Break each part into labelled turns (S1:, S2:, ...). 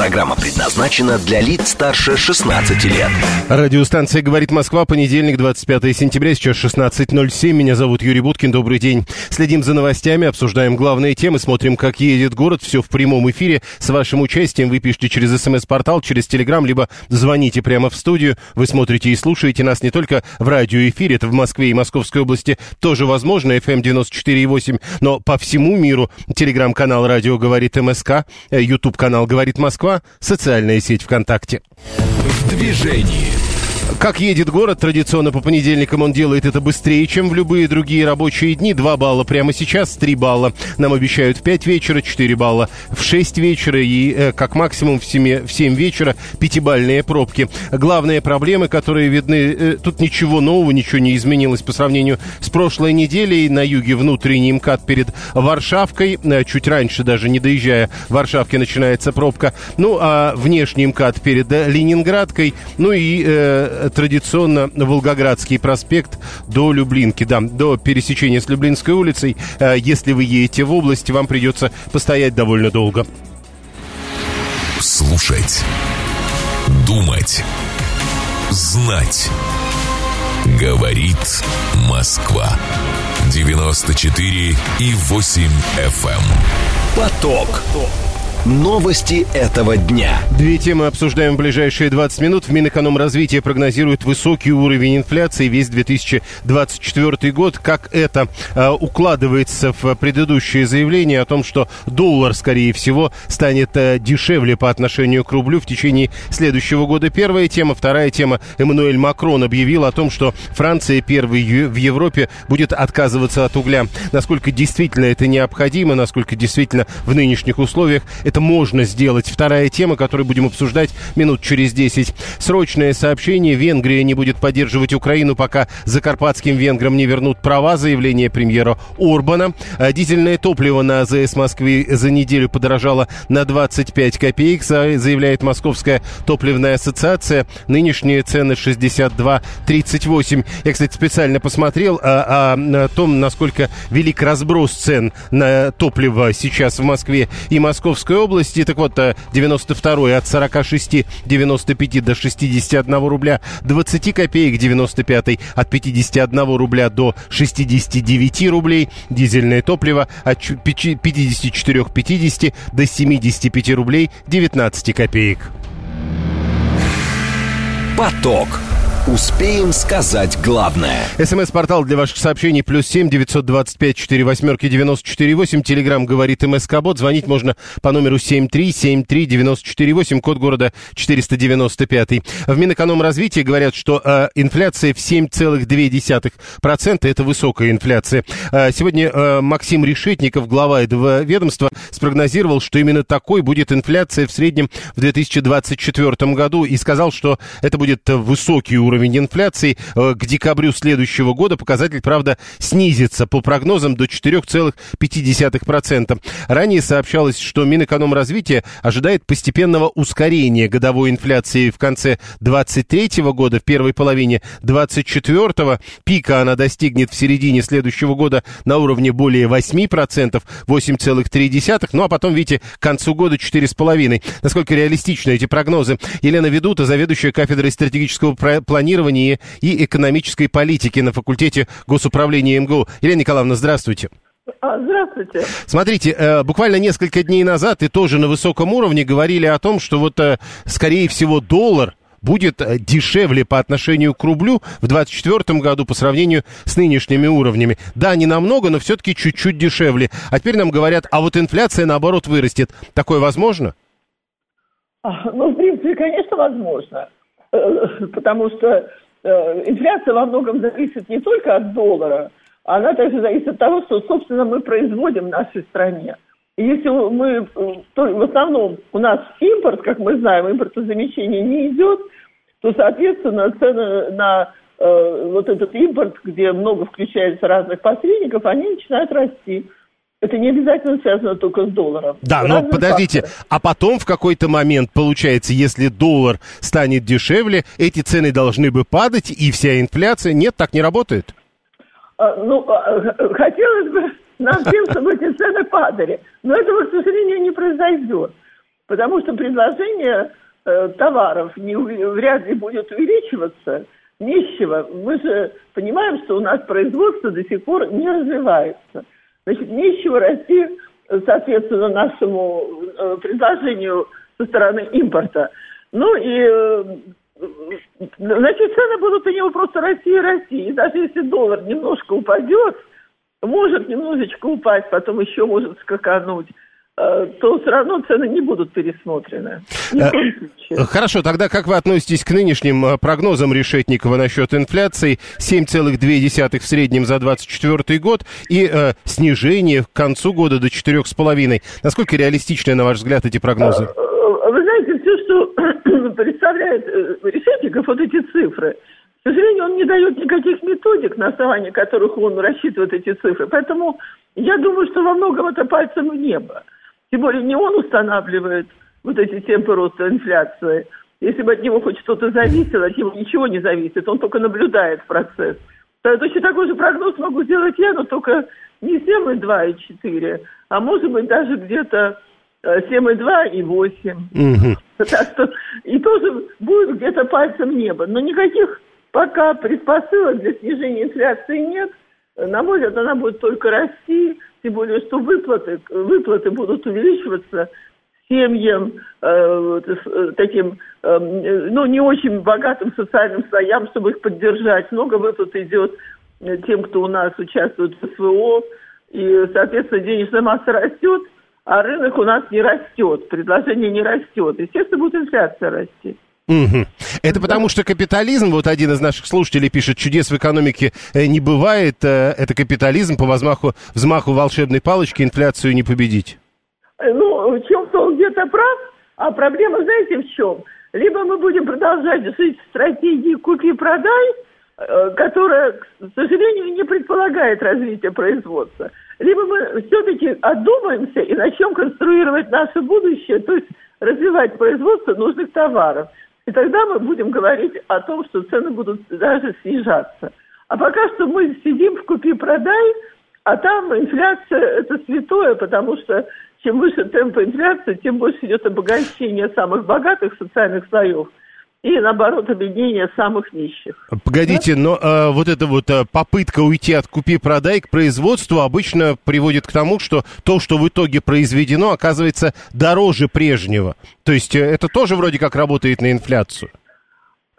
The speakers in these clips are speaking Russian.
S1: Программа предназначена для лиц старше 16 лет.
S2: Радиостанция «Говорит Москва», понедельник, 25 сентября, сейчас 16.07. Меня зовут Юрий Буткин, добрый день. Следим за новостями, обсуждаем главные темы, смотрим, как едет город. Все в прямом эфире. С вашим участием вы пишите через смс-портал, через телеграм, либо звоните прямо в студию. Вы смотрите и слушаете нас не только в радиоэфире, это в Москве и Московской области тоже возможно, FM 94,8, но по всему миру телеграм телеграм-канал «Радио говорит МСК», YouTube-канал «Говорит Москва», социальная сеть ВКонтакте.
S1: В движении.
S2: Как едет город, традиционно по понедельникам он делает это быстрее, чем в любые другие рабочие дни. 2 балла прямо сейчас, 3 балла. Нам обещают в 5 вечера, 4 балла в 6 вечера и э, как максимум в 7, в 7 вечера пятибальные пробки. Главные проблемы, которые видны, э, тут ничего нового, ничего не изменилось по сравнению с прошлой неделей. На юге внутренний МКАД перед Варшавкой, э, чуть раньше даже не доезжая в Варшавке начинается пробка. Ну, а внешний МКАД перед Ленинградкой, ну и традиционно Волгоградский проспект до Люблинки, да, до пересечения с Люблинской улицей. Э, если вы едете в область, вам придется постоять довольно долго.
S1: Слушать. Думать. Знать. Говорит Москва. 94 и 8 FM. Эм. Поток. Поток. Новости этого дня.
S2: Две темы обсуждаем в ближайшие 20 минут. В Минэкономразвитии прогнозирует высокий уровень инфляции весь 2024 год. Как это э, укладывается в предыдущее заявление о том, что доллар, скорее всего, станет э, дешевле по отношению к рублю в течение следующего года. Первая тема. Вторая тема. Эммануэль Макрон объявил о том, что Франция первой в Европе будет отказываться от угля. Насколько действительно это необходимо, насколько действительно в нынешних условиях это можно сделать. Вторая тема, которую будем обсуждать минут через 10. Срочное сообщение. Венгрия не будет поддерживать Украину, пока закарпатским венграм не вернут права. Заявление премьера Орбана. А дизельное топливо на АЗС Москвы за неделю подорожало на 25 копеек, заявляет Московская топливная ассоциация. Нынешние цены 62,38. Я, кстати, специально посмотрел о, о, о том, насколько велик разброс цен на топливо сейчас в Москве и Московской области. Так вот, 92-й э, от 46-95 до 61 рубля 20 копеек, 95-й от 51 рубля до 69 рублей. Дизельное топливо от 54-50 до 75 рублей 19 копеек.
S1: Поток. Успеем сказать главное.
S2: СМС-портал для ваших сообщений плюс семь девятьсот двадцать пять четыре восьмерки девяносто четыре восемь. Телеграмм говорит МСК Бот. Звонить можно по номеру семь три семь три девяносто четыре восемь. Код города четыреста девяносто пятый. В Минэкономразвитии говорят, что э, инфляция в семь целых две десятых процента это высокая инфляция. Э, сегодня э, Максим Решетников, глава этого ведомства, спрогнозировал, что именно такой будет инфляция в среднем в 2024 году и сказал, что это будет высокий уровень уровень инфляции. Э, к декабрю следующего года показатель, правда, снизится по прогнозам до 4,5%. Ранее сообщалось, что Минэкономразвития ожидает постепенного ускорения годовой инфляции в конце 2023 года, в первой половине 2024. Пика она достигнет в середине следующего года на уровне более 8%, 8,3%. Ну а потом, видите, к концу года 4,5%. Насколько реалистичны эти прогнозы? Елена Ведута, заведующая кафедрой стратегического планирования планирования и экономической политики на факультете госуправления МГУ. Елена Николаевна, здравствуйте.
S3: А, здравствуйте.
S2: Смотрите, э, буквально несколько дней назад и тоже на высоком уровне говорили о том, что вот, э, скорее всего, доллар будет э, дешевле по отношению к рублю в 2024 году по сравнению с нынешними уровнями. Да, не намного, но все-таки чуть-чуть дешевле. А теперь нам говорят, а вот инфляция, наоборот, вырастет. Такое возможно?
S3: А, ну, в принципе, конечно, возможно. Э, потому что э, инфляция во многом зависит не только от доллара, она также зависит от того, что, собственно, мы производим в нашей стране. И если мы, то в основном у нас импорт, как мы знаем, импортозамещение не идет, то, соответственно, цены на э, вот этот импорт, где много включается разных посредников, они начинают расти. Это не обязательно связано только с долларом.
S2: Да, но подождите, факторы. а потом в какой-то момент, получается, если доллар станет дешевле, эти цены должны бы падать, и вся инфляция... Нет, так не работает?
S3: А, ну, а, хотелось бы нам всем, чтобы эти цены падали. Но этого, к сожалению, не произойдет. Потому что предложение э, товаров не, вряд ли будет увеличиваться. Нищего. Мы же понимаем, что у нас производство до сих пор не развивается. Значит, нечего расти, соответственно, нашему э, предложению со стороны импорта. Ну и, э, значит, цены будут у него просто расти и расти. И даже если доллар немножко упадет, может немножечко упасть, потом еще может скакануть. Э, то все равно цены не будут пересмотрены.
S2: Э, хорошо, тогда как вы относитесь к нынешним э, прогнозам Решетникова насчет инфляции 7,2 в среднем за 2024 год и э, снижение к концу года до 4,5? Насколько реалистичны, на ваш взгляд, эти прогнозы?
S3: Вы знаете, все, что представляет Решетников, вот эти цифры, к сожалению, он не дает никаких методик, на основании которых он рассчитывает эти цифры. Поэтому я думаю, что во многом это пальцем в небо. Тем более не он устанавливает вот эти темпы роста инфляции. Если бы от него хоть что-то зависело, от него ничего не зависит, он только наблюдает процесс. Точно такой же прогноз могу сделать я, но только не 7,2 и 4, а может быть даже где-то 7,2 и 8. Угу. Так что и тоже будет где-то пальцем неба. Но никаких пока предпосылок для снижения инфляции нет. На мой взгляд, она будет только расти тем более, что выплаты, выплаты будут увеличиваться семьям, э, э, таким, э, ну, не очень богатым социальным слоям, чтобы их поддержать. Много выплат идет тем, кто у нас участвует в СВО, и, соответственно, денежная масса растет, а рынок у нас не растет, предложение не растет. Естественно, будет инфляция расти.
S2: Угу. Это потому что капитализм, вот один из наших слушателей пишет, чудес в экономике э, не бывает, э, это капитализм, по взмаху, взмаху волшебной палочки инфляцию не победить.
S3: Э, ну, в чем-то он где-то прав, а проблема, знаете, в чем? Либо мы будем продолжать жить в стратегии «купи-продай», которая, к сожалению, не предполагает развития производства. Либо мы все-таки отдумаемся и начнем конструировать наше будущее, то есть развивать производство нужных товаров. И тогда мы будем говорить о том, что цены будут даже снижаться. А пока что мы сидим в купи-продай, а там инфляция – это святое, потому что чем выше темп инфляции, тем больше идет обогащение самых богатых социальных слоев – и, наоборот, объединение самых нищих.
S2: Погодите, да? но э, вот эта вот э, попытка уйти от купи-продай к производству обычно приводит к тому, что то, что в итоге произведено, оказывается дороже прежнего. То есть э, это тоже вроде как работает на инфляцию.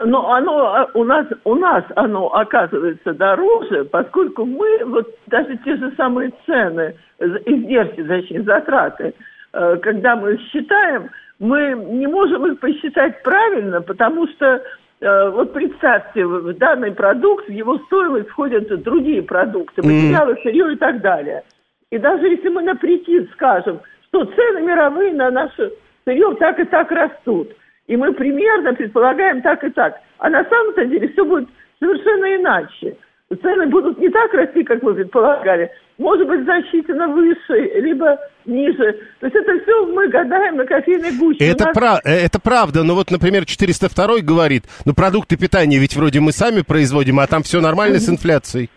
S3: Но оно а, у нас у нас оно оказывается дороже, поскольку мы вот даже те же самые цены, издержки, точнее затраты, э, когда мы считаем, мы не можем их посчитать правильно, потому что э, вот представьте, в данный продукт, в его стоимость входят другие продукты, материалы, сырье и так далее. И даже если мы на прикид скажем, что цены мировые на наше сырье так и так растут, и мы примерно предполагаем так и так, а на самом-то деле все будет совершенно иначе. Цены будут не так расти, как мы предполагали, может быть, значительно выше, либо ниже. То есть это все мы гадаем на кофейной гуще.
S2: Это, нас... прав... Э, это правда, но вот, например, 402 говорит, ну продукты питания ведь вроде мы сами производим, а там все нормально с инфляцией.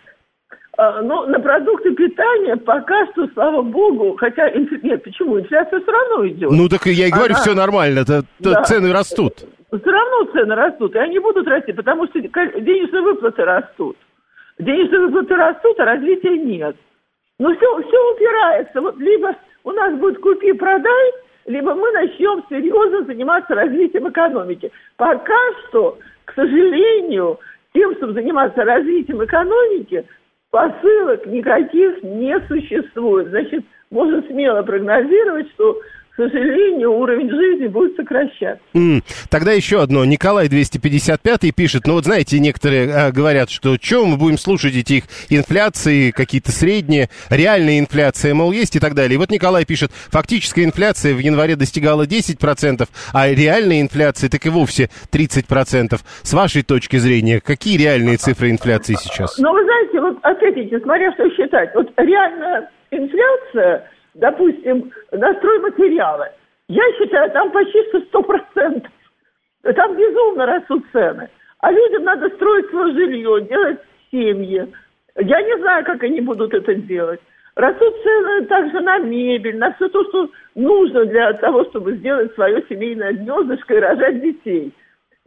S3: А, ну, на продукты питания пока что, слава богу, хотя, нет, почему, инфляция все равно идет.
S2: Ну, так я и говорю, Она... все нормально, это, да. цены растут.
S3: Все равно цены растут, и они будут расти, потому что денежные выплаты растут. Денежные выплаты растут, а развития нет. Ну, все, все упирается. Вот либо у нас будет купи-продай, либо мы начнем серьезно заниматься развитием экономики. Пока что, к сожалению, тем, чтобы заниматься развитием экономики, посылок никаких не существует. Значит, можно смело прогнозировать, что к сожалению, уровень жизни будет сокращаться.
S2: Mm. Тогда еще одно. Николай 255 пишет, ну вот знаете, некоторые а, говорят, что чем мы будем слушать эти их инфляции, какие-то средние, реальная инфляция, мол, есть и так далее. И вот Николай пишет, фактическая инфляция в январе достигала 10%, а реальная инфляция так и вовсе 30%. С вашей точки зрения, какие реальные цифры инфляции сейчас?
S3: Ну, вы знаете, вот опять-таки, смотря что считать, вот реальная инфляция допустим, на стройматериалы. Я считаю, там почти что сто процентов. Там безумно растут цены. А людям надо строить свое жилье, делать семьи. Я не знаю, как они будут это делать. Растут цены также на мебель, на все то, что нужно для того, чтобы сделать свое семейное гнездышко и рожать детей.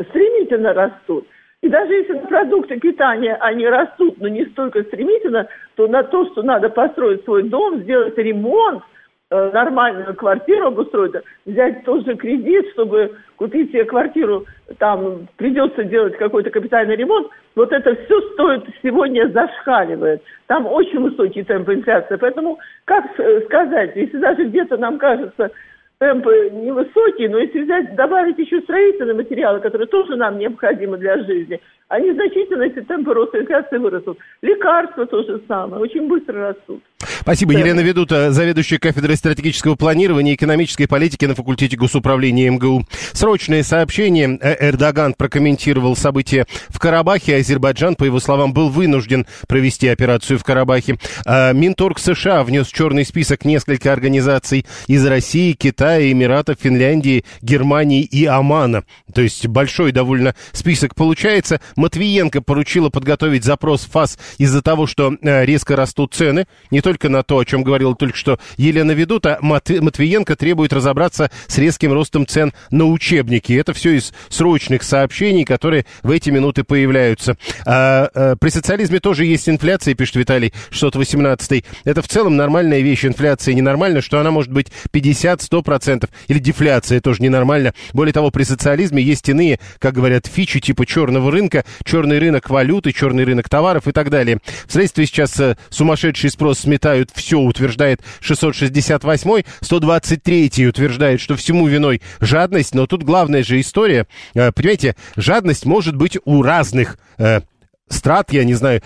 S3: Стремительно растут. И даже если продукты питания они растут, но не столько стремительно, то на то, что надо построить свой дом, сделать ремонт, э, нормальную квартиру обустроить, взять тоже кредит, чтобы купить себе квартиру, там придется делать какой-то капитальный ремонт, вот это все стоит сегодня зашкаливает. Там очень высокий темп инфляции. Поэтому, как сказать, если даже где-то нам кажется, темпы невысокие, но если взять, добавить еще строительные материалы, которые тоже нам необходимы для жизни, они значительно, если темпы роста инфляции вырастут. Лекарства то же самое, очень быстро растут.
S2: Спасибо. Да. Елена Ведута, заведующая кафедрой стратегического планирования и экономической политики на факультете госуправления МГУ. Срочное сообщение. Э, Эрдоган прокомментировал события в Карабахе. Азербайджан, по его словам, был вынужден провести операцию в Карабахе. А Минторг США внес в черный список несколько организаций из России, Китая, Эмиратов, Финляндии, Германии и Омана. То есть большой довольно список получается. Матвиенко поручила подготовить запрос в ФАС из-за того, что э, резко растут цены. Не только на то, о чем говорила только что Елена Ведута, Матвиенко требует разобраться с резким ростом цен на учебники. Это все из срочных сообщений, которые в эти минуты появляются. А, а, при социализме тоже есть инфляция, пишет Виталий 618. Это в целом нормальная вещь. Инфляция ненормальна, что она может быть 50-100%. Или дефляция тоже ненормально. Более того, при социализме есть иные, как говорят, фичи типа черного рынка, черный рынок валюты, черный рынок товаров и так далее. В средстве сейчас э, сумасшедший спрос сметают все, утверждает 668-й. 123-й утверждает, что всему виной жадность. Но тут главная же история. Э, понимаете, жадность может быть у разных э, страт, я не знаю,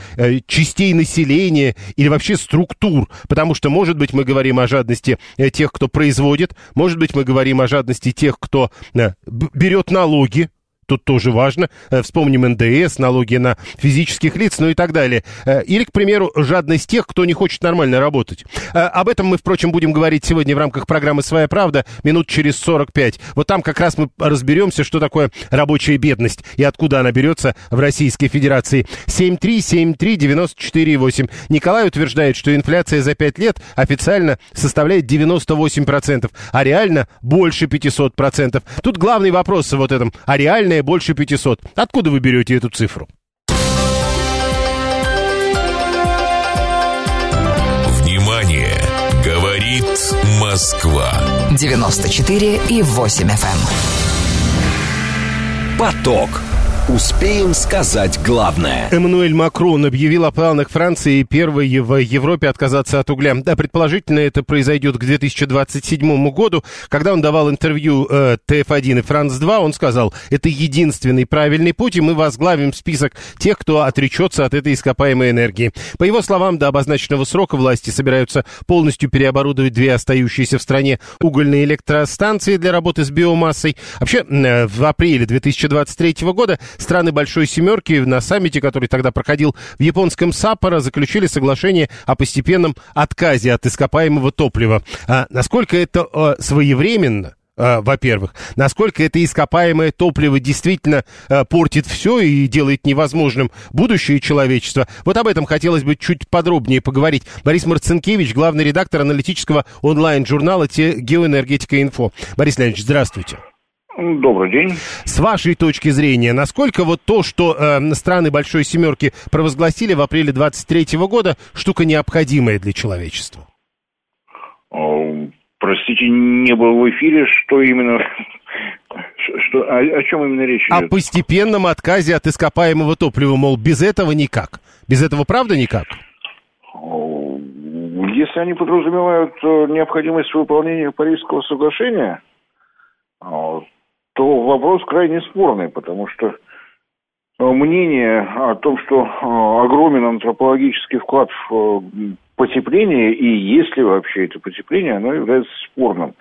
S2: частей населения или вообще структур. Потому что, может быть, мы говорим о жадности тех, кто производит, может быть, мы говорим о жадности тех, кто берет налоги, тут тоже важно. Э, вспомним НДС, налоги на физических лиц, ну и так далее. Э, или, к примеру, жадность тех, кто не хочет нормально работать. Э, об этом мы, впрочем, будем говорить сегодня в рамках программы «Своя правда» минут через 45. Вот там как раз мы разберемся, что такое рабочая бедность и откуда она берется в Российской Федерации. 7373948. Николай утверждает, что инфляция за 5 лет официально составляет 98%, а реально больше 500%. Тут главный вопрос в вот этом. А реальная далее больше 500. Откуда вы берете эту цифру?
S1: Внимание! Говорит Москва.
S4: 94 и 8 FM.
S1: Эм. Поток. Успеем сказать главное.
S2: Эммануэль Макрон объявил о планах Франции первой в Европе отказаться от угля. Да, предположительно, это произойдет к 2027 году. Когда он давал интервью э, ТФ-1 и Франц-2, он сказал, это единственный правильный путь, и мы возглавим список тех, кто отречется от этой ископаемой энергии. По его словам, до обозначенного срока власти собираются полностью переоборудовать две остающиеся в стране угольные электростанции для работы с биомассой. Вообще, э, в апреле 2023 года Страны Большой Семерки на саммите, который тогда проходил в японском Саппоро, заключили соглашение о постепенном отказе от ископаемого топлива. А насколько это а, своевременно? Во-первых, насколько это ископаемое топливо действительно uh, портит все и делает невозможным будущее человечества. Вот об этом хотелось бы чуть подробнее поговорить. Борис Марцинкевич, главный редактор аналитического онлайн-журнала «Геоэнергетика Инфо». Борис Леонидович, здравствуйте.
S5: Добрый день.
S2: С вашей точки зрения, насколько вот то, что э, страны Большой Семерки провозгласили в апреле 23 года, штука необходимая для человечества?
S5: Простите, не был в эфире, что именно... Что, о, о чем именно речь
S2: идет? О постепенном отказе от ископаемого топлива, мол, без этого никак. Без этого правда никак?
S5: если они подразумевают э, необходимость выполнения Парижского соглашения, то вопрос крайне спорный, потому что мнение о том, что огромен антропологический вклад в потепление, и есть ли вообще это потепление, оно является спорным.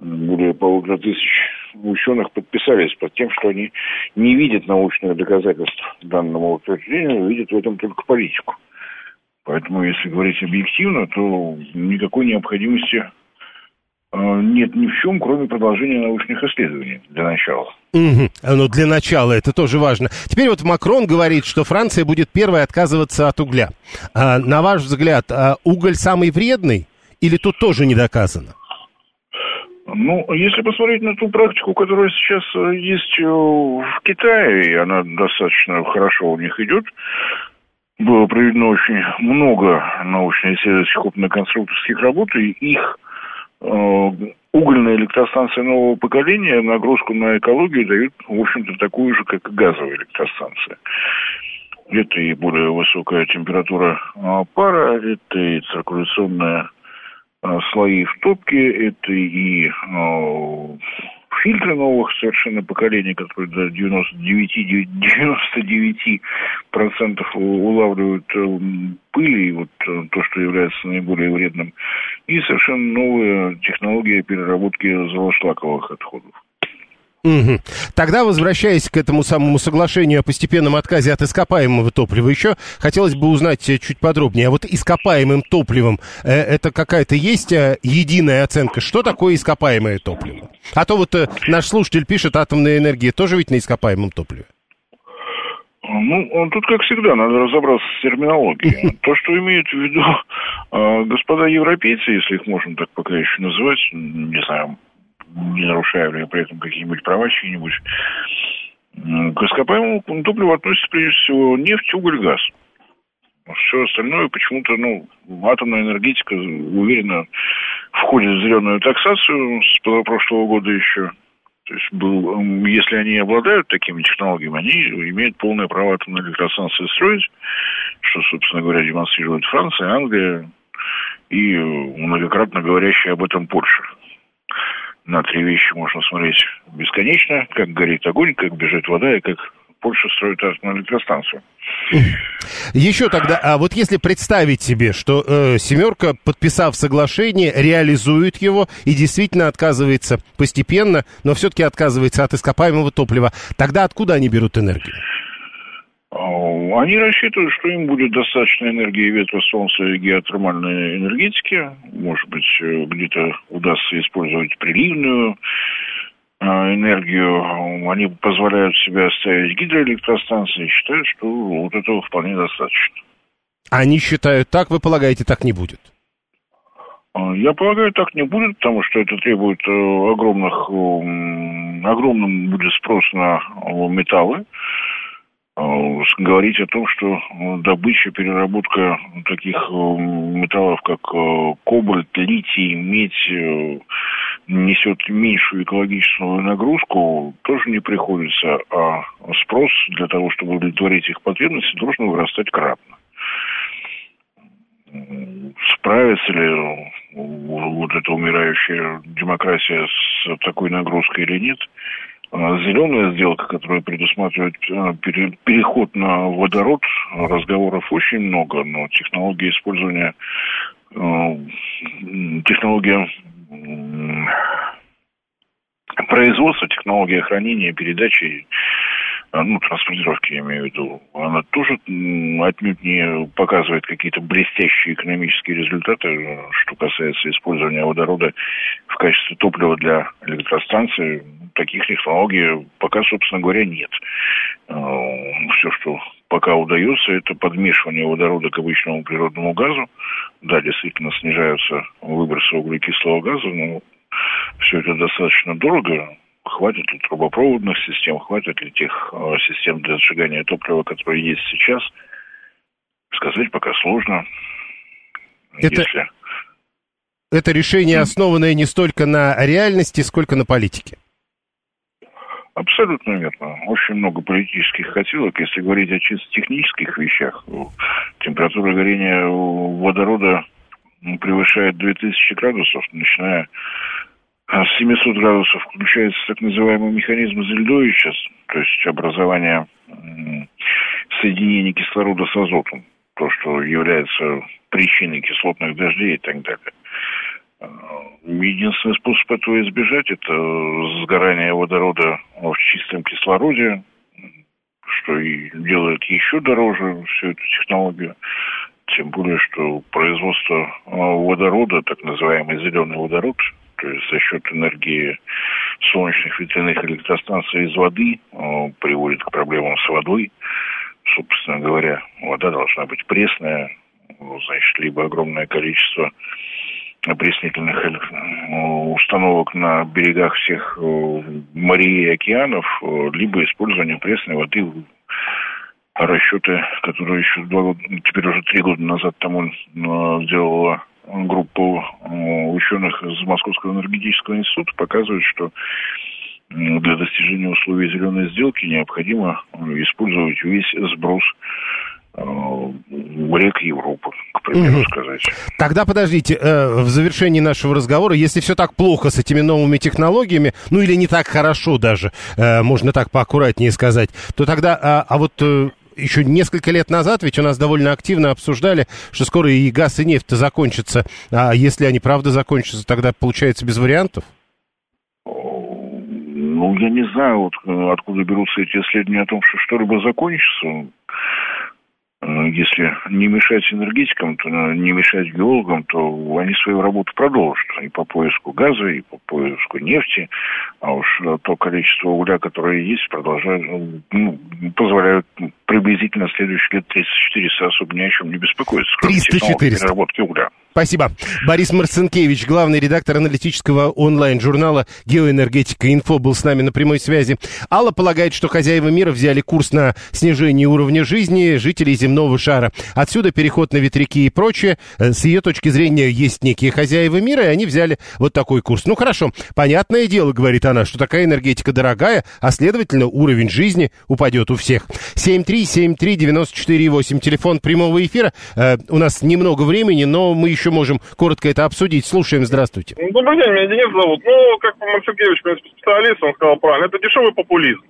S5: Более полутора тысяч ученых подписались под тем, что они не видят научных доказательств данному утверждению, видят в этом только политику. Поэтому, если говорить объективно, то никакой необходимости э, нет ни в чем, кроме продолжения научных исследований для начала.
S2: Угу. Ну, для начала это тоже важно. Теперь вот Макрон говорит, что Франция будет первой отказываться от угля. А, на ваш взгляд, а уголь самый вредный или тут тоже не доказано?
S5: Ну, если посмотреть на ту практику, которая сейчас э, есть э, в Китае, и она достаточно хорошо у них идет, было проведено очень много научно-исследовательских опытно-конструкторских работ, и их э, угольные электростанции нового поколения нагрузку на экологию дают, в общем-то, такую же, как и газовые электростанции. Это и более высокая температура э, пара, это и циркуляционная Э, слои в топке, это и э, фильтры новых совершенно поколений, которые до 99, 99 процентов улавливают э, пыли, и вот э, то, что является наиболее вредным, и совершенно новые технологии переработки золошлаковых отходов.
S2: Угу. Тогда, возвращаясь к этому самому соглашению о постепенном отказе от ископаемого топлива, еще хотелось бы узнать э, чуть подробнее. А вот ископаемым топливом э, это какая-то есть э, единая оценка? Что такое ископаемое топливо? А то вот э, наш слушатель пишет, атомная энергия тоже ведь на ископаемом топливе.
S5: Ну, тут, как всегда, надо разобраться с терминологией. То, что имеют в виду э, господа европейцы, если их можно так пока еще называть, не знаю, не нарушая при этом какие-нибудь права чьи-нибудь. К ископаемому топливу относится прежде всего нефть, уголь, газ. Все остальное почему-то, ну, атомная энергетика уверенно входит в зеленую таксацию с прошлого года еще. То есть, был, если они обладают такими технологиями, они имеют полное право атомные электростанции строить, что, собственно говоря, демонстрирует Франция, Англия и многократно говорящая об этом Польша на три вещи можно смотреть бесконечно, как горит огонь, как бежит вода и как Польша строит атомную электростанцию.
S2: Еще тогда, а вот если представить себе, что э, семерка, подписав соглашение, реализует его и действительно отказывается постепенно, но все-таки отказывается от ископаемого топлива, тогда откуда они берут энергию?
S5: Они рассчитывают, что им будет достаточно энергии ветра, солнца и геотермальной энергетики. Может быть, э, где-то удастся использовать приливную а, энергию. Они позволяют себе оставить гидроэлектростанции и считают, что вот этого вполне достаточно.
S2: Они считают так, вы полагаете, так не будет?
S5: А, я полагаю, так не будет, потому что это требует э, огромных, огромным будет спрос на металлы. Э, говорить о том, что э, добыча, переработка таких э, металлов, как кобальт, литий, медь, несет меньшую экологическую нагрузку, тоже не приходится, а спрос для того, чтобы удовлетворить их потребности, должен вырастать кратно. Справится ли вот эта умирающая демократия с такой нагрузкой или нет – Зеленая сделка, которая предусматривает э, переход на водород, разговоров очень много, но технология использования, э, технология производства, технология хранения, передачи ну, транспортировки, я имею в виду, она тоже отнюдь не показывает какие-то блестящие экономические результаты, что касается использования водорода в качестве топлива для электростанции. Таких технологий пока, собственно говоря, нет. А, Все, что пока удается, это подмешивание водорода к обычному природному газу. Да, действительно снижаются выбросы углекислого газа, но все это достаточно дорого, хватит ли трубопроводных систем, хватит ли тех э, систем для сжигания топлива, которые есть сейчас, сказать пока сложно.
S2: Это, Если... это решение, основанное не столько на реальности, сколько на политике.
S5: Абсолютно верно. Очень много политических хотелок. Если говорить о чисто технических вещах, температура горения водорода превышает 2000 градусов, начиная с 700 градусов включается так называемый механизм Зельдовича, то есть образование соединения кислорода с азотом, то, что является причиной кислотных дождей и так далее. А, единственный способ этого избежать – это сгорание водорода в чистом кислороде, что и делает еще дороже всю эту технологию. Тем более, что производство а, водорода, так называемый зеленый водород, то есть за счет энергии солнечных ветряных электростанций из воды э, приводит к проблемам с водой. Собственно говоря, вода должна быть пресная, значит, либо огромное количество опреснительных установок на берегах всех э, морей и океанов, э, либо использование пресной воды расчеты, которые еще два года, теперь уже три года назад тому делала группу ученых из Московского энергетического института показывает, что для достижения условий зеленой сделки необходимо использовать весь сброс э, рек Европы, к примеру угу. сказать.
S2: Тогда подождите, э, в завершении нашего разговора, если все так плохо с этими новыми технологиями, ну или не так хорошо даже, э, можно так поаккуратнее сказать, то тогда, а, а вот еще несколько лет назад ведь у нас довольно активно обсуждали, что скоро и газ, и нефть закончатся. А если они правда закончатся, тогда получается без вариантов?
S5: Ну, я не знаю, вот, э, откуда берутся эти исследования о том, что что-либо закончится. Э, если не мешать энергетикам, то э, не мешать геологам, то они свою работу продолжат. И по поиску газа, и по поиску нефти. А уж то количество угля, которое есть, продолжают, ну, позволяют приблизительно следующие лет 300-400 особо ни о чем не беспокоиться.
S2: 300-400.
S5: переработки угля.
S2: Спасибо. Борис Марцинкевич, главный редактор аналитического онлайн-журнала «Геоэнергетика Инфо» был с нами на прямой связи. Алла полагает, что хозяева мира взяли курс на снижение уровня жизни жителей земного шара. Отсюда переход на ветряки и прочее. Э, с ее точки зрения есть некие хозяева мира, и они взяли вот такой курс. Ну хорошо, понятное дело, говорит она, что такая энергетика дорогая, а следовательно уровень жизни упадет у всех. 7373948, телефон прямого эфира. Э, у нас немного времени, но мы еще можем коротко это обсудить. Слушаем, здравствуйте.
S6: Добрый день, меня Денис зовут. Ну, как принципе, специалист, он сказал правильно, это дешевый популизм.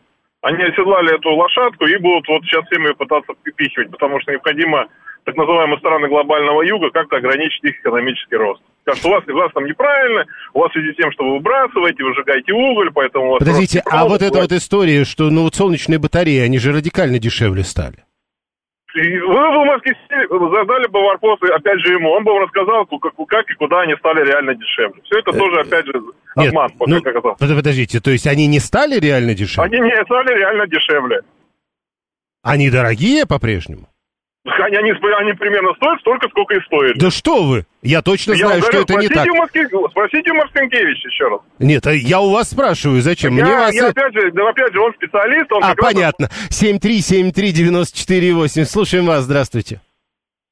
S6: Они оседлали эту лошадку и будут вот сейчас всем ее пытаться пипихивать, потому что необходимо так называемые страны глобального юга как-то ограничить их экономический рост. Скажут, у вас, у вас там неправильно, у вас в связи с тем, что вы выбрасываете, выжигаете уголь, поэтому у вас...
S2: Подождите, а вот эта вот история, что ну вот солнечные батареи, они же радикально дешевле стали.
S6: Вы бы Москве задали бы вопросы, опять же, ему. Он бы вам рассказал, как, как и куда они стали реально дешевле. Все это тоже, опять же,
S2: обман. Нет, ну, подождите, то есть они не стали реально дешевле?
S6: Они не стали реально дешевле.
S2: Они дорогие по-прежнему?
S6: Они, они, они примерно стоят столько, сколько и стоили.
S2: Да что вы! Я точно я знаю, говорю, что это не так. У
S6: спросите у Марцинкевича еще раз.
S2: Нет, а я у вас спрашиваю, зачем?
S6: Я,
S2: Мне вас...
S6: я опять же, да, опять же, он специалист. Он
S2: а, понятно. Раз... 7373948. Слушаем вас, здравствуйте.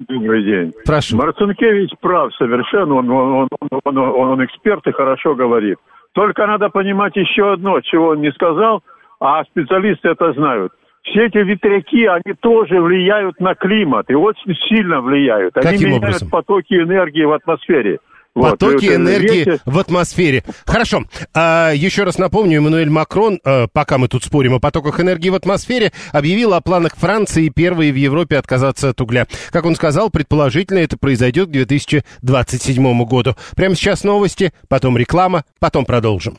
S7: Добрый день.
S2: Прошу.
S7: Марцинкевич прав совершенно, он, он, он, он, он эксперт и хорошо говорит. Только надо понимать еще одно, чего он не сказал, а специалисты это знают – все эти ветряки, они тоже влияют на климат и очень сильно влияют. Они
S2: Каким
S7: меняют
S2: образом?
S7: потоки энергии в атмосфере.
S2: Потоки вот, энергии в атмосфере. Хорошо. А, еще раз напомню, Эммануэль Макрон, а, пока мы тут спорим о потоках энергии в атмосфере, объявил о планах Франции первой в Европе отказаться от угля. Как он сказал, предположительно это произойдет к 2027 году. Прямо сейчас новости, потом реклама, потом продолжим.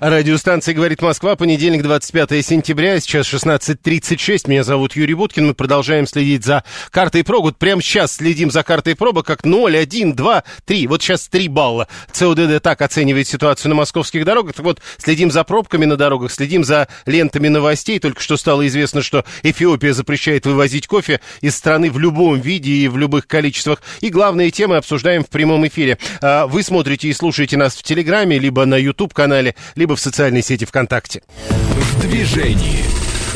S2: Радиостанция «Говорит Москва», понедельник, 25 сентября, сейчас 16.36. Меня зовут Юрий Буткин. Мы продолжаем следить за картой пробок. Прямо сейчас следим за картой пробок, как 0, 1, 2, 3. Вот сейчас 3 балла. ЦОДД так оценивает ситуацию на московских дорогах. Так вот, следим за пробками на дорогах, следим за лентами новостей. Только что стало известно, что Эфиопия запрещает вывозить кофе из страны в любом виде и в любых количествах. И главные темы обсуждаем в прямом эфире. А, вы смотрите и слушаете нас в Телеграме, либо на YouTube-канале, либо либо в социальной сети ВКонтакте.
S1: В движении.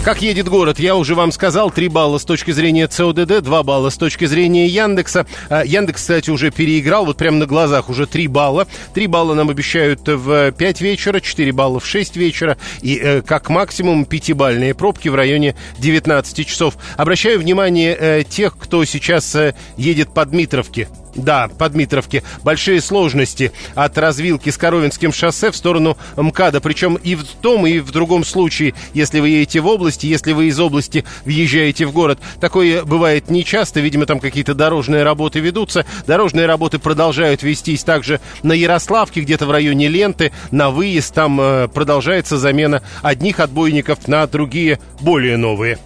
S2: Как едет город, я уже вам сказал, 3 балла с точки зрения ЦОДД, 2 балла с точки зрения Яндекса. А, Яндекс, кстати, уже переиграл, вот прямо на глазах уже 3 балла. 3 балла нам обещают в 5 вечера, 4 балла в 6 вечера и э, как максимум 5-бальные пробки в районе 19 часов. Обращаю внимание э, тех, кто сейчас э, едет по Дмитровке. Да, по Дмитровке. Большие сложности от развилки с Коровинским шоссе в сторону МКАДа. Причем и в том, и в другом случае, если вы едете в области, если вы из области въезжаете в город. Такое бывает нечасто. Видимо, там какие-то дорожные работы ведутся. Дорожные работы продолжают вестись также на Ярославке, где-то в районе Ленты. На выезд там э, продолжается замена одних отбойников на другие, более новые.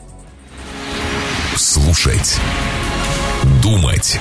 S1: Слушать. Думать.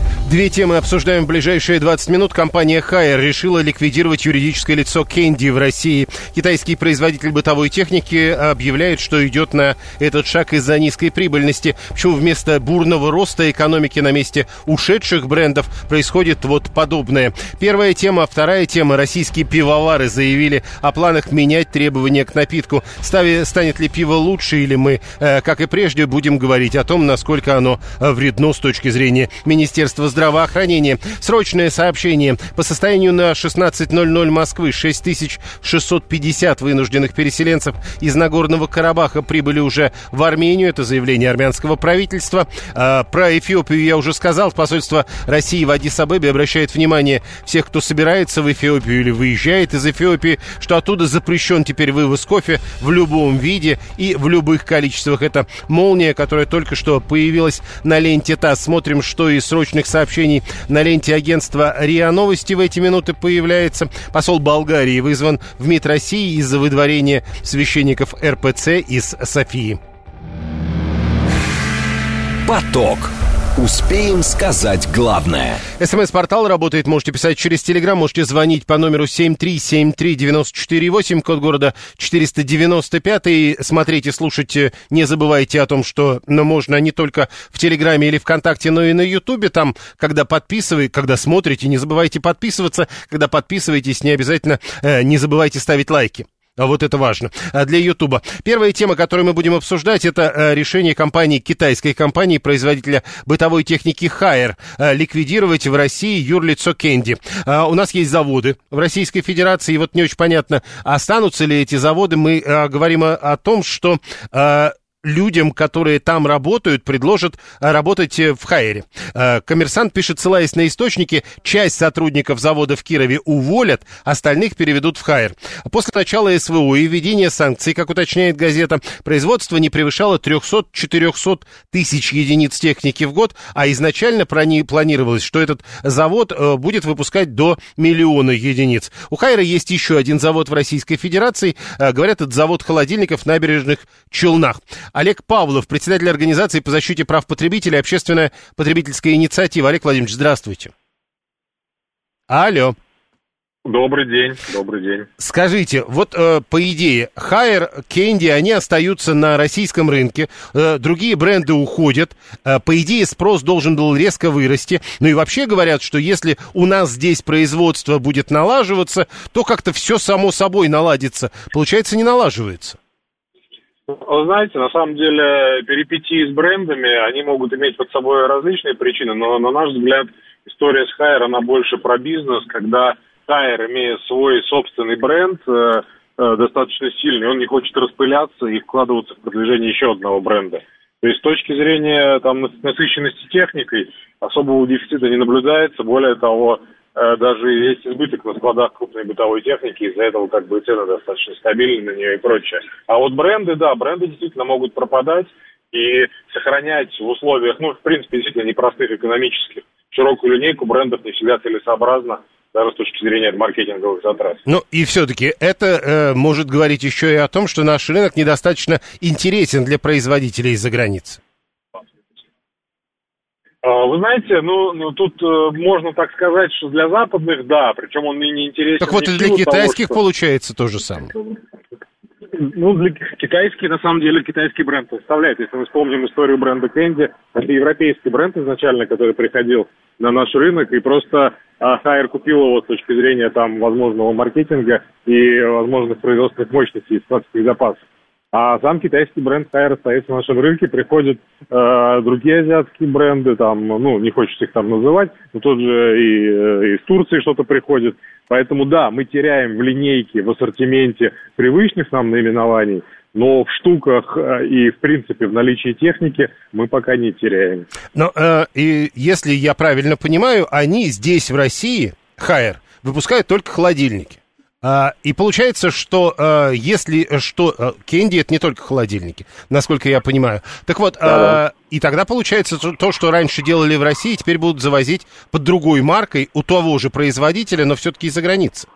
S2: Две темы обсуждаем в ближайшие 20 минут. Компания Хайер решила ликвидировать юридическое лицо Кенди в России. Китайский производитель бытовой техники объявляет, что идет на этот шаг из-за низкой прибыльности. Почему вместо бурного роста экономики на месте ушедших брендов происходит вот подобное. Первая тема. Вторая тема. Российские пивовары заявили о планах менять требования к напитку. Стави, станет ли пиво лучше или мы, э, как и прежде, будем говорить о том, насколько оно вредно с точки зрения Министерства здравоохранения здравоохранения. Срочное сообщение. По состоянию на 16.00 Москвы 6650 вынужденных переселенцев из Нагорного Карабаха прибыли уже в Армению. Это заявление армянского правительства. А, про Эфиопию я уже сказал. Посольство России в Адис-Абебе обращает внимание всех, кто собирается в Эфиопию или выезжает из Эфиопии, что оттуда запрещен теперь вывоз кофе в любом виде и в любых количествах. Это молния, которая только что появилась на ленте ТАСС. Смотрим, что из срочных сообщений сообщений на ленте агентства РИА Новости в эти минуты появляется. Посол Болгарии вызван в МИД России из-за выдворения священников РПЦ из Софии.
S1: Поток. Успеем сказать главное.
S2: СМС-портал работает. Можете писать через Телеграм, можете звонить по номеру 7373948, код города 495. И смотреть и слушать э, не забывайте о том, что ну, можно не только в Телеграме или ВКонтакте, но и на Ютубе. Там, когда подписываете, когда смотрите, не забывайте подписываться. Когда подписываетесь, не обязательно э, не забывайте ставить лайки. А вот это важно. А для Ютуба. Первая тема, которую мы будем обсуждать, это э, решение компании, китайской компании, производителя бытовой техники Хайер, э, ликвидировать в России юрлицо Кенди. А, у нас есть заводы в Российской Федерации, и вот не очень понятно, останутся ли эти заводы. Мы э, говорим о том, что людям, которые там работают, предложат э, работать э, в Хайере. Э, коммерсант пишет, ссылаясь на источники, часть сотрудников завода в Кирове уволят, остальных переведут в Хайер. После начала СВО и введения санкций, как уточняет газета, производство не превышало 300-400 тысяч единиц техники в год, а изначально планировалось, что этот завод будет выпускать до миллиона единиц. У Хайера есть еще один завод в Российской Федерации, говорят, это завод холодильников в набережных Челнах. Олег Павлов, председатель организации по защите прав потребителей, общественная потребительская инициатива. Олег Владимирович, здравствуйте. Алло.
S6: Добрый день, добрый день.
S2: Скажите, вот э, по идее, Хайер, Кенди, они остаются на российском рынке, э, другие бренды уходят, э, по идее спрос должен был резко вырасти, ну и вообще говорят, что если у нас здесь производство будет налаживаться, то как-то все само собой наладится. Получается, не налаживается.
S6: Знаете, на самом деле перипетии с брендами, они могут иметь под собой различные причины, но на наш взгляд история с Хайер, она больше про бизнес, когда Хайер, имея свой собственный бренд, э, э, достаточно сильный, он не хочет распыляться и вкладываться в продвижение еще одного бренда. То есть с точки зрения там, насыщенности техникой особого дефицита не наблюдается. Более того, даже есть избыток на складах крупной бытовой техники, из-за этого как бы цены достаточно стабильны на нее и прочее. А вот бренды, да, бренды действительно могут пропадать и сохранять в условиях, ну, в принципе, действительно непростых экономических, широкую линейку брендов не всегда целесообразно, даже с точки зрения маркетинговых затрат.
S2: Ну и все-таки это э, может говорить еще и о том, что наш рынок недостаточно интересен для производителей из-за границы.
S6: А, вы знаете, ну, ну тут э, можно так сказать, что для западных, да, причем он мне не интересен.
S2: Так вот и для китайских того, что... получается то же самое.
S6: ну, для, китайский, на самом деле, китайский бренд составляет. Если мы вспомним историю бренда Кэнди, это европейский бренд изначально, который приходил на наш рынок, и просто а, Хайер купил его с точки зрения там возможного маркетинга и возможных производственных мощностей и складских запасов. А сам китайский бренд Хайер остается на нашем рынке, приходят э, другие азиатские бренды, там, ну, не хочется их там называть, но тот же и э, из Турции что-то приходит. Поэтому да, мы теряем в линейке, в ассортименте привычных нам наименований, но в штуках э, и, в принципе, в наличии техники мы пока не теряем.
S2: Но э, и если я правильно понимаю, они здесь, в России, Хайер, выпускают только холодильники. А, и получается, что а, если что, а, Кенди это не только холодильники, насколько я понимаю. Так вот, да. а, и тогда получается то, что раньше делали в России, теперь будут завозить под другой маркой у того же производителя, но все-таки из-за границы.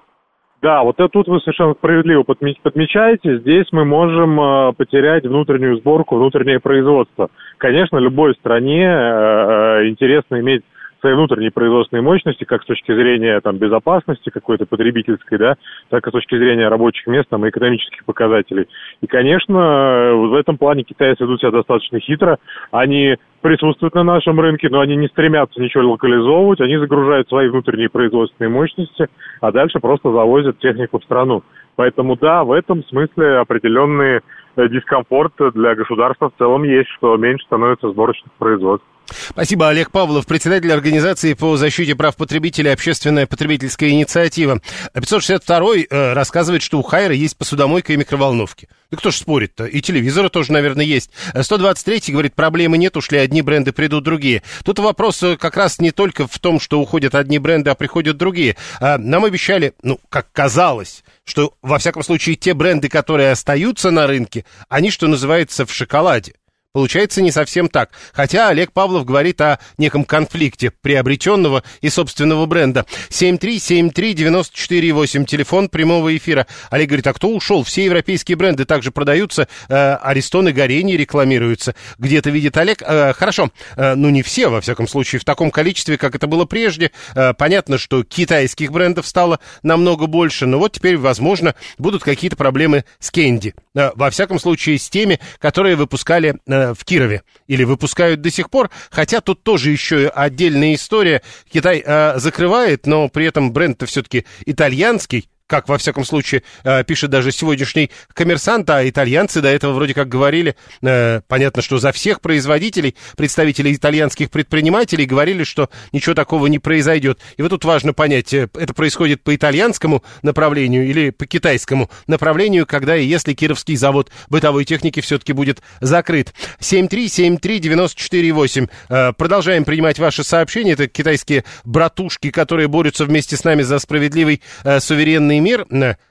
S6: Да, вот это тут вы совершенно справедливо подмечаете. Здесь мы можем э, потерять внутреннюю сборку, внутреннее производство. Конечно, любой стране э, интересно иметь своей внутренней производственной мощности, как с точки зрения там, безопасности какой-то потребительской, да, так и с точки зрения рабочих мест там, и экономических показателей. И, конечно, в этом плане китайцы ведут себя достаточно хитро. Они присутствуют на нашем рынке, но они не стремятся ничего локализовывать, они загружают свои внутренние производственные мощности, а дальше просто завозят технику в страну. Поэтому да, в этом смысле определенный э, дискомфорт для государства в целом есть, что меньше становится сборочных производств.
S2: Спасибо, Олег Павлов, председатель организации по защите прав потребителей «Общественная потребительская инициатива». 562 э, рассказывает, что у Хайра есть посудомойка и микроволновки. Да кто ж спорит-то? И телевизоры тоже, наверное, есть. 123 говорит, проблемы нет, ушли одни бренды, придут другие. Тут вопрос э, как раз не только в том, что уходят одни бренды, а приходят другие. А, нам обещали, ну, как казалось, что, во всяком случае, те бренды, которые остаются на рынке, они, что называется, в шоколаде. Получается не совсем так. Хотя Олег Павлов говорит о неком конфликте приобретенного и собственного бренда. 7373948, телефон прямого эфира. Олег говорит, а кто ушел? Все европейские бренды также продаются. Э, Аристон и Горени рекламируются. Где-то видит Олег. Э, хорошо, э, ну не все, во всяком случае, в таком количестве, как это было прежде. Э, понятно, что китайских брендов стало намного больше, но вот теперь, возможно, будут какие-то проблемы с Кенди. Э, во всяком случае, с теми, которые выпускали э, в Кирове или выпускают до сих пор, хотя тут тоже еще отдельная история. Китай э, закрывает, но при этом бренд-то все-таки итальянский, как, во всяком случае, э, пишет даже сегодняшний коммерсант, а итальянцы до этого вроде как говорили, э, понятно, что за всех производителей, представителей итальянских предпринимателей говорили, что ничего такого не произойдет. И вот тут важно понять, э, это происходит по итальянскому направлению или по китайскому направлению, когда и если Кировский завод бытовой техники все-таки будет закрыт. 7373948. Продолжаем принимать ваши сообщения. Это китайские братушки, которые борются вместе с нами за справедливый суверенный современный мир,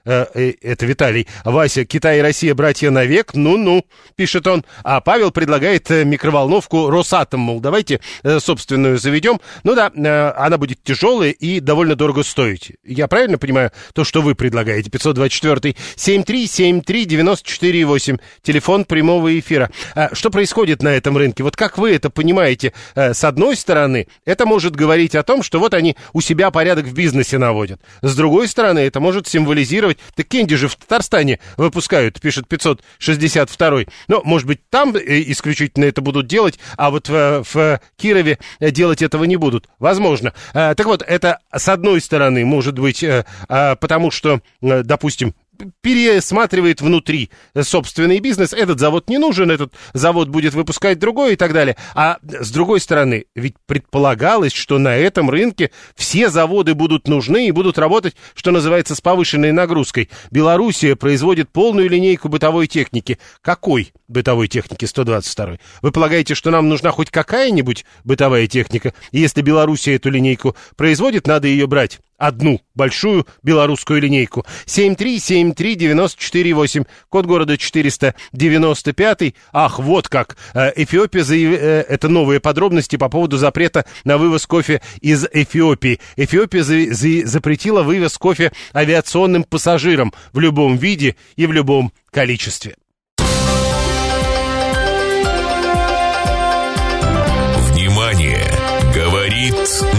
S2: э, э, это Виталий, Вася, Китай и Россия братья навек, ну-ну, пишет он. А Павел предлагает э, микроволновку Росатом, мол, давайте э, собственную заведем. Ну да, э, она будет тяжелая и довольно дорого стоить. Я правильно понимаю то, что вы предлагаете? 524 7373 94 8 телефон прямого эфира. А что происходит на этом рынке? Вот как вы это понимаете? Э, с одной стороны, это может говорить о том, что вот они у себя порядок в бизнесе наводят. С другой стороны, это может может символизировать... Так Кенди же в Татарстане выпускают, пишет 562 Ну, может быть, там э, исключительно это будут делать, а вот в, в Кирове делать этого не будут. Возможно. Так вот, это с одной стороны может быть, а, потому что, допустим, пересматривает внутри собственный бизнес. Этот завод не нужен, этот завод будет выпускать другой и так далее. А с другой стороны, ведь предполагалось, что на этом рынке все заводы будут нужны и будут работать, что называется, с повышенной нагрузкой. Белоруссия производит полную линейку бытовой техники. Какой бытовой техники 122? Вы полагаете, что нам нужна хоть какая-нибудь бытовая техника? И если Белоруссия эту линейку производит, надо ее брать одну большую белорусскую линейку. 7373948, код города 495. Ах, вот как. Э, Эфиопия, заяв... Э, это новые подробности по поводу запрета на вывоз кофе из Эфиопии. Эфиопия за... За... запретила вывоз кофе авиационным пассажирам в любом виде и в любом количестве.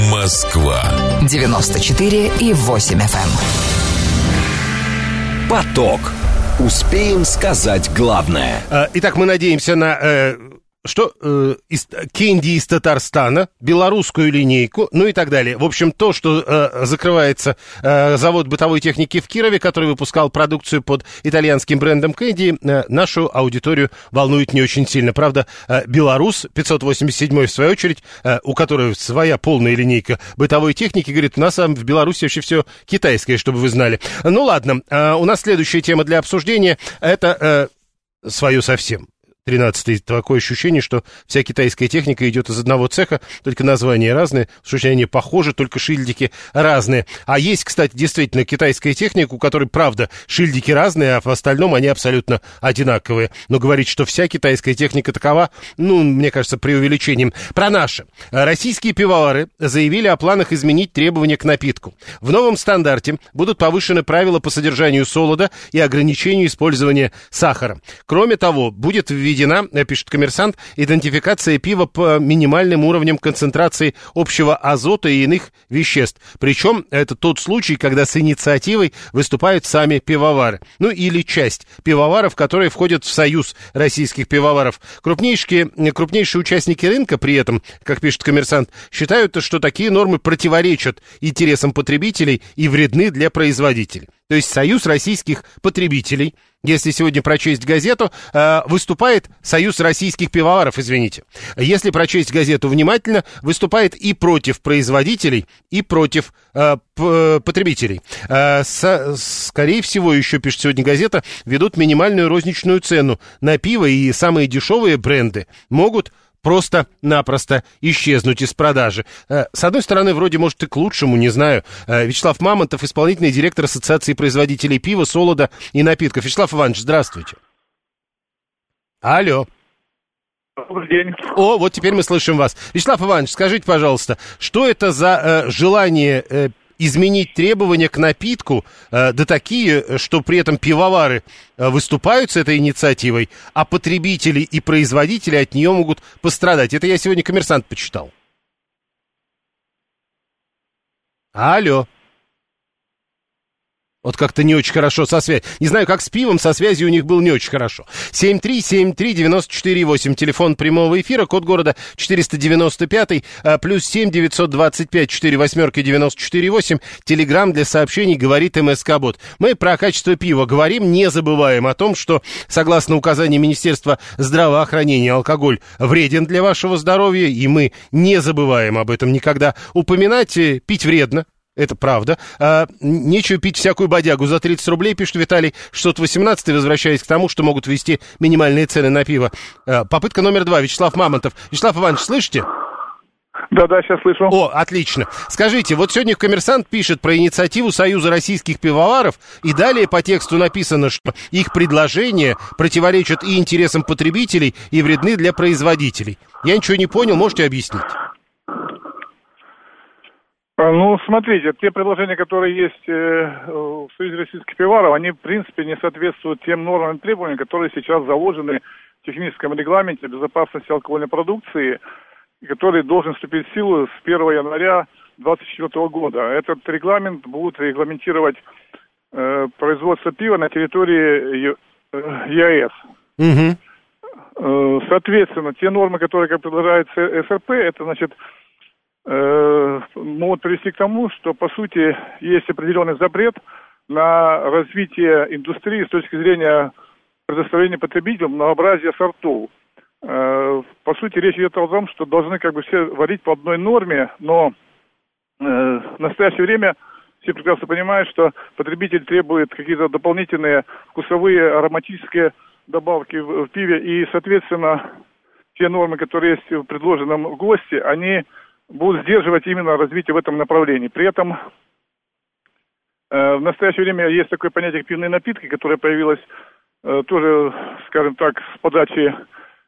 S1: Москва.
S4: 94 и 8 FM.
S1: Эм. Поток. Успеем сказать главное.
S2: Э, Итак, мы надеемся на э, что э, из, кенди из Татарстана, белорусскую линейку, ну и так далее. В общем, то, что э, закрывается э, завод бытовой техники в Кирове, который выпускал продукцию под итальянским брендом кенди, э, нашу аудиторию волнует не очень сильно. Правда, э, белорус 587 в свою очередь, э, у которой своя полная линейка бытовой техники, говорит, у нас в Беларуси вообще все китайское, чтобы вы знали. Ну ладно, э, у нас следующая тема для обсуждения, это э, свое совсем. 13 такое ощущение, что вся китайская техника идет из одного цеха, только названия разные, слушай, они похожи, только шильдики разные. А есть, кстати, действительно китайская техника, у которой, правда, шильдики разные, а в остальном они абсолютно одинаковые. Но говорить, что вся китайская техника такова, ну, мне кажется, преувеличением. Про наши. Российские пивовары заявили о планах изменить требования к напитку. В новом стандарте будут повышены правила по содержанию солода и ограничению использования сахара. Кроме того, будет введена введена, э, пишет коммерсант, идентификация пива по минимальным уровням концентрации общего азота и иных веществ. Причем это тот случай, когда с инициативой выступают сами пивовары. Ну или часть пивоваров, которые входят в союз российских пивоваров. Крупнейшие, крупнейшие участники рынка при этом, как пишет коммерсант, считают, что такие нормы противоречат интересам потребителей и вредны для производителей. То есть Союз российских потребителей, если сегодня прочесть газету, э, выступает Союз российских пивоваров, извините. Если прочесть газету внимательно, выступает и против производителей, и против э, потребителей. Э, со, скорее всего, еще пишет сегодня газета, ведут минимальную розничную цену на пиво, и самые дешевые бренды могут просто-напросто исчезнуть из продажи. Э, с одной стороны, вроде, может, и к лучшему, не знаю. Э, Вячеслав Мамонтов, исполнительный директор Ассоциации производителей пива, солода и напитков. Вячеслав Иванович, здравствуйте. Алло.
S8: Добрый день.
S2: О, вот теперь мы слышим вас. Вячеслав Иванович, скажите, пожалуйста, что это за э, желание э, изменить требования к напитку, э, да такие, что при этом пивовары э, выступают с этой инициативой, а потребители и производители от нее могут пострадать. Это я сегодня коммерсант почитал. Алло. Вот как-то не очень хорошо со связью. Не знаю, как с пивом, со связью у них было не очень хорошо. 7373948, телефон прямого эфира, код города 495, а, плюс 7 925 4 восьмерки 948, телеграмм для сообщений говорит МСК Бот. Мы про качество пива говорим, не забываем о том, что, согласно указанию Министерства здравоохранения, алкоголь вреден для вашего здоровья, и мы не забываем об этом никогда упоминать. Э, пить вредно, это правда. А, нечего пить всякую бодягу за 30 рублей, пишет Виталий 618, возвращаясь к тому, что могут ввести минимальные цены на пиво. А, попытка номер два. Вячеслав Мамонтов. Вячеслав Иванович, слышите?
S8: Да, да, сейчас слышу.
S2: О, отлично. Скажите, вот сегодня коммерсант пишет про инициативу Союза российских пивоваров, и далее по тексту написано, что их предложения противоречат и интересам потребителей, и вредны для производителей. Я ничего не понял, можете объяснить?
S8: А, ну, смотрите, те предложения, которые есть э, в Союзе российских пиваров, они, в принципе, не соответствуют тем нормам и требованиям, которые сейчас заложены в техническом регламенте безопасности алкогольной продукции, который должен вступить в силу с 1 января 2024 года. Этот регламент будет регламентировать э, производство пива на территории э, ЕАЭС. Угу. Соответственно, те нормы, которые, как предлагает СРП, это, значит, могут привести к тому, что, по сути, есть определенный запрет на развитие индустрии с точки зрения предоставления потребителям многообразия сортов. Э, по сути, речь идет о том, что должны как бы все варить по одной норме, но э, в настоящее время все прекрасно понимают, что потребитель требует какие-то дополнительные вкусовые, ароматические добавки в пиве, и, соответственно, те нормы, которые есть в предложенном ГОСТе, они будут сдерживать именно развитие в этом направлении. При этом э, в настоящее время есть такое понятие как пивные напитки, которое появилось э, тоже, скажем так, с подачи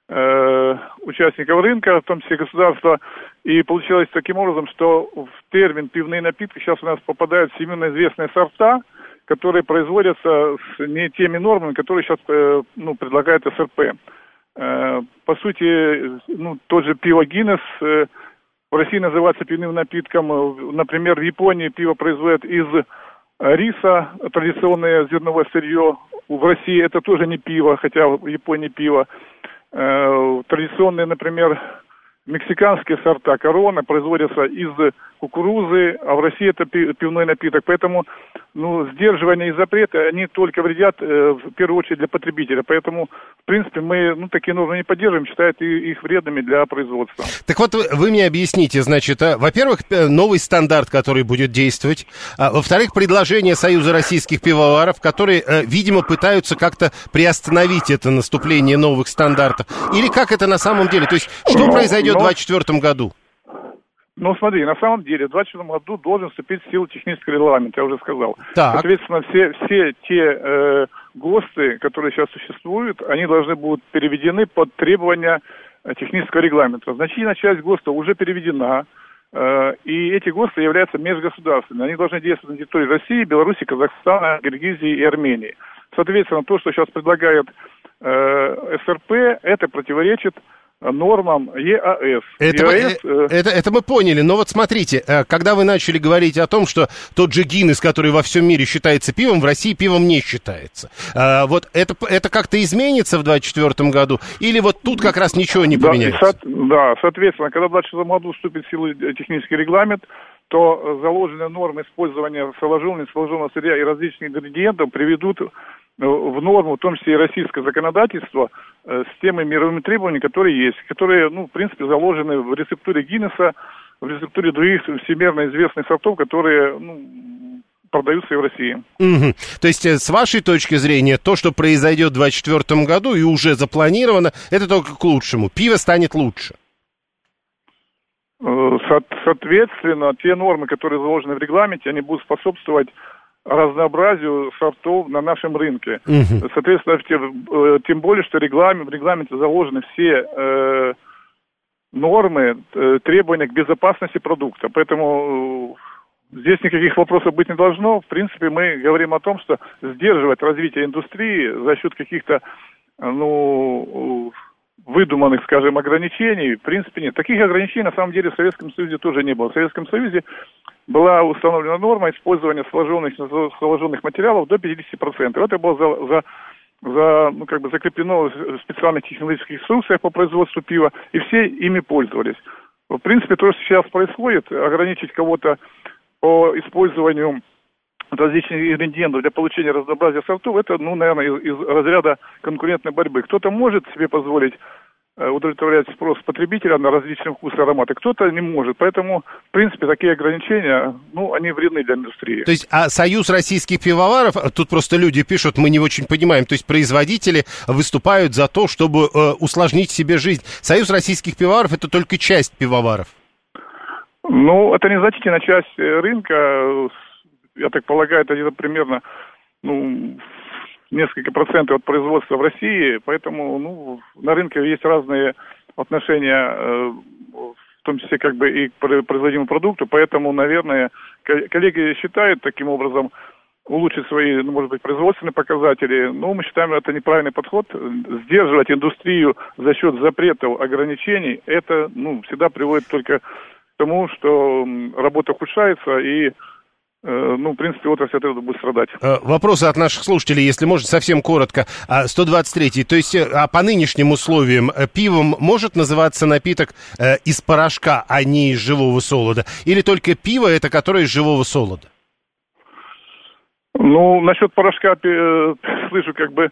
S8: э, участников рынка, в том числе государства, и получилось таким образом, что в термин пивные напитки сейчас у нас попадают всемирно известные сорта, которые производятся с не теми нормами, которые сейчас ну, предлагает СРП. По сути, ну, тот же пиво Гиннес России называется пивным напитком. Например, в Японии пиво производят из риса, традиционное зерновое сырье, в России это тоже не пиво, хотя в Японии пиво. Э, традиционные, например, мексиканские сорта корона производятся из кукурузы, а в России это пивной напиток. Поэтому ну, сдерживание и запреты, они только вредят э, в первую очередь для потребителя. Поэтому, в принципе, мы ну, такие нормы не поддерживаем, считают их вредными для производства.
S2: Так вот, вы мне объясните, значит, а, во-первых, новый стандарт, который будет действовать, а, во-вторых, предложение Союза российских пивоваров, которые, э, видимо, пытаются как-то приостановить это наступление новых стандартов. Или как это на самом деле? То есть, что но, произойдет 2024 году?
S8: Ну, смотри, на самом деле в 2024 году должен вступить в силу технический регламент, я уже сказал.
S2: Так.
S8: Соответственно, все, все те э, ГОСТы, которые сейчас существуют, они должны будут переведены под требования э, технического регламента. Значительная часть ГОСТа уже переведена, э, и эти ГОСТы являются межгосударственными. Они должны действовать на территории России, Беларуси, Казахстана, Киргизии и Армении. Соответственно, то, что сейчас предлагает э, СРП, это противоречит нормам ЕАС.
S2: Это, ЕАС мы, э, это, это мы поняли, но вот смотрите, э, когда вы начали говорить о том, что тот же Гиннес, который во всем мире считается пивом, в России пивом не считается. Э, вот это, это как-то изменится в 2024 году? Или вот тут как раз ничего не поменяется?
S8: Да, со, да соответственно, когда в 2024 году вступит в силу технический регламент, то заложенные нормы использования соложенного, несоложенного сырья и различных ингредиентов приведут в норму, в том числе и российское законодательство, э, с теми мировыми требованиями, которые есть, которые, ну, в принципе, заложены в рецептуре Гиннесса, в рецептуре других всемирно известных сортов, которые, ну, продаются и в России.
S2: Угу. То есть, э, с вашей точки зрения, то, что произойдет в 2024 году и уже запланировано, это только к лучшему. Пиво станет лучше.
S8: Э, соответственно, те нормы, которые заложены в регламенте, они будут способствовать разнообразию сортов на нашем рынке. Угу. Соответственно, тем, э, тем более, что регламент, в регламенте заложены все э, нормы, э, требования к безопасности продукта. Поэтому э, здесь никаких вопросов быть не должно. В принципе, мы говорим о том, что сдерживать развитие индустрии за счет каких-то ну, выдуманных, скажем, ограничений, в принципе, нет. Таких ограничений, на самом деле, в Советском Союзе тоже не было. В Советском Союзе была установлена норма использования сложенных, сложенных материалов до 50%. Это было за, за за, ну, как бы закреплено в специальных технологических инструкциях по производству пива, и все ими пользовались. В принципе, то, что сейчас происходит, ограничить кого-то по использованию различных ингредиентов для получения разнообразия сортов, это, ну, наверное, из, из разряда конкурентной борьбы. Кто-то может себе позволить Э, удовлетворять спрос потребителя на различные вкусы и ароматы. Кто-то не может. Поэтому, в принципе, такие ограничения, ну, они вредны для индустрии.
S2: То есть, а Союз российских пивоваров, тут просто люди пишут, мы не очень понимаем, то есть производители выступают за то, чтобы э, усложнить себе жизнь. Союз российских пивоваров это только часть пивоваров.
S8: Ну, это незначительная часть э, рынка. Я так полагаю, это где-то примерно ну, несколько процентов от производства в России, поэтому ну, на рынке есть разные отношения, э, в том числе как бы и к производимому продукту, поэтому, наверное, коллеги считают таким образом улучшить свои, ну, может быть, производственные показатели, но мы считаем, это неправильный подход. Сдерживать индустрию за счет запретов, ограничений, это ну, всегда приводит только к тому, что работа ухудшается и ну, в принципе, отрасль от этого будет страдать.
S2: Э, вопросы от наших слушателей, если можно, совсем коротко. 123-й, а, то есть э, а по нынешним условиям пивом может называться напиток из порошка, а не из живого солода? Или только пиво, это которое из живого солода?
S8: Ну, насчет порошка слышу как бы...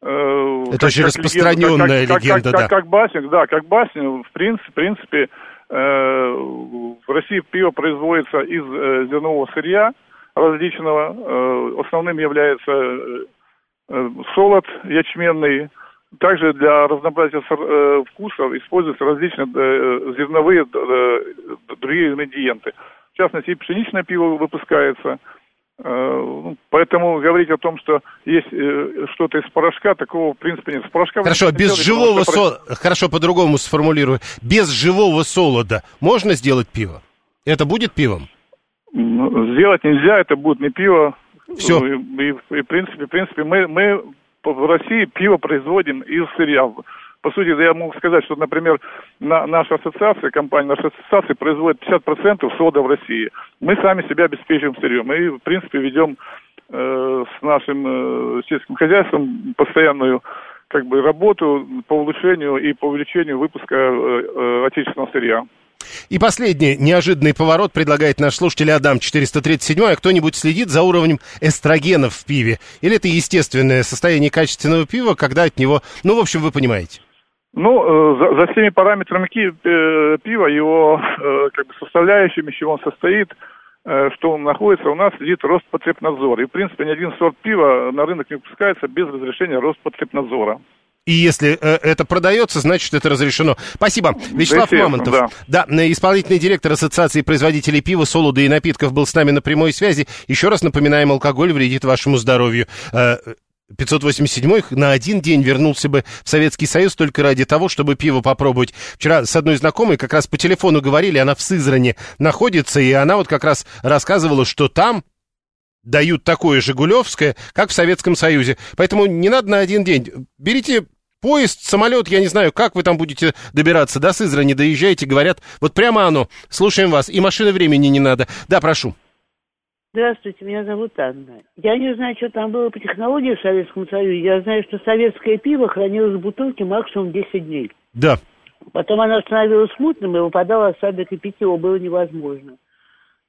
S2: Это как, очень как распространенная легенда, как, легенда
S8: как,
S2: да.
S8: Как, как басня, да, как басня, в принципе, в принципе Э, в России пиво производится из э, зернового сырья различного. Э, основным является солод ячменный. Также для разнообразия вкусов используются различные зерновые другие ингредиенты. В частности, пшеничное пиво выпускается – Э, поэтому говорить о том, что есть э, что-то из порошка, такого в принципе нет. С порошка
S2: Хорошо, без делали, живого солода, хорошо, по-другому сформулирую. Без живого солода можно сделать пиво? Это будет пивом?
S8: Ну, сделать нельзя, это будет не пиво.
S2: Все.
S8: И, и, и в принципе, в принципе, мы, мы в России пиво производим из сырья. По сути, я могу сказать, что, например, на, наша ассоциация, компания нашей ассоциации производит 50% сода в России. Мы сами себя обеспечиваем сырьем. Мы, в принципе, ведем э, с нашим э, сельским хозяйством постоянную как бы работу по улучшению и по увеличению выпуска э, э, отечественного сырья.
S2: И последний неожиданный поворот предлагает наш слушатель Адам 437. А кто-нибудь следит за уровнем эстрогенов в пиве? Или это естественное состояние качественного пива, когда от него... Ну, в общем, вы понимаете.
S8: Ну, э, за, за всеми параметрами э, пива, его э, как бы составляющими, из чего он состоит, что он находится, у нас следит Роспотребнадзор. И, в принципе, ни один сорт пива на рынок не выпускается без разрешения Роспотребнадзора.
S2: И если это продается, значит, это разрешено. Спасибо. Вячеслав Мамонтов. Да. да, исполнительный директор Ассоциации производителей пива, солода и напитков был с нами на прямой связи. Еще раз напоминаем, алкоголь вредит вашему здоровью. Э, 587-х на один день вернулся бы в Советский Союз только ради того, чтобы пиво попробовать. Вчера с одной знакомой как раз по телефону говорили, она в Сызране находится, и она вот как раз рассказывала, что там дают такое «Жигулевское», как в Советском Союзе. Поэтому не надо на один день. Берите поезд, самолет, я не знаю, как вы там будете добираться до Сызрани, доезжаете, говорят, вот прямо оно. Слушаем вас. И машины времени не надо. Да, прошу.
S9: Здравствуйте, меня зовут Анна. Я не знаю, что там было по технологии в Советском Союзе. Я знаю, что советское пиво хранилось в бутылке максимум 10 дней.
S2: Да.
S9: Потом оно становилось мутным, и выпадал осадок, и пить его было невозможно.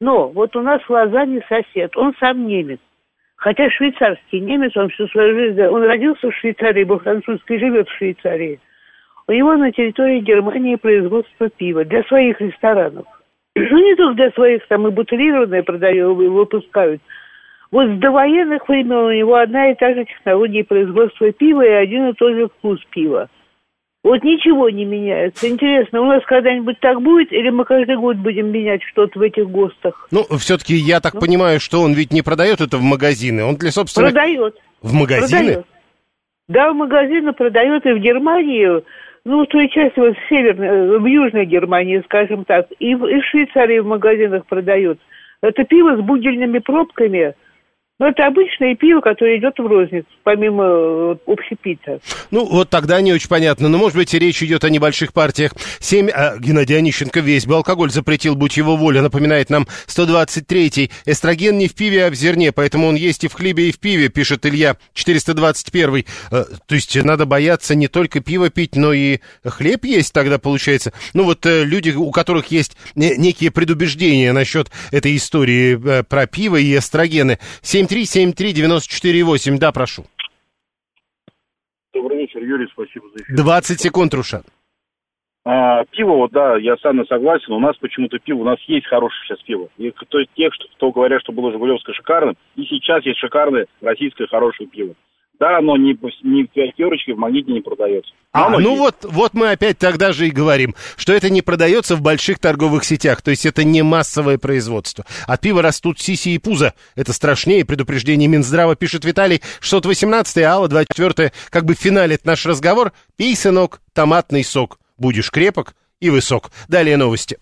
S9: Но вот у нас в Лозанне сосед, он сам немец. Хотя швейцарский немец, он всю свою жизнь, он родился в Швейцарии, был французский, живет в Швейцарии. У него на территории Германии производство пива для своих ресторанов. Ну, не только для своих, там и бутылированное продают, выпускают. Вот с довоенных времен у него одна и та же технология производства пива и один и тот же вкус пива. Вот ничего не меняется. Интересно, у нас когда-нибудь так будет, или мы каждый год будем менять что-то в этих ГОСТах?
S2: Ну, все-таки я так ну? понимаю, что он ведь не продает это в магазины, он для собственных...
S9: Продает.
S2: В магазины?
S9: Продает. Да, в магазины продает и в Германии, ну, той части, вот в северной, в южной Германии, скажем так, и в, и в Швейцарии в магазинах продают. Это пиво с бугельными пробками – ну, это обычное пиво, которое идет в розницу, помимо э, общепита.
S2: Ну, вот тогда не очень понятно. Но, может быть, речь идет о небольших партиях. Семь... А, Геннадий Онищенко весь бы алкоголь запретил, будь его воля, напоминает нам 123-й. Эстроген не в пиве, а в зерне, поэтому он есть и в хлебе, и в пиве, пишет Илья, 421-й. А, то есть надо бояться не только пиво пить, но и хлеб есть тогда, получается. Ну, вот э, люди, у которых есть некие предубеждения насчет этой истории э, про пиво и эстрогены. 7 7373948. Да, прошу.
S10: Добрый вечер, Юрий, спасибо за эфир.
S2: 20 секунд, Рушан.
S10: А, пиво, вот да, я с Анной согласен, у нас почему-то пиво, у нас есть хорошее сейчас пиво. И, то есть тех, кто говорят, что было Жигулевское шикарным, и сейчас есть шикарное российское хорошее пиво. Да, оно не, не в пятерочке, в магните не продается.
S2: А, ну есть. вот, вот мы опять тогда же и говорим, что это не продается в больших торговых сетях, то есть это не массовое производство. От пива растут сиси и пузо. Это страшнее, предупреждение Минздрава, пишет Виталий. 618 Алла, 24 как бы финалит наш разговор. Пей, сынок, томатный сок. Будешь крепок и высок. Далее новости.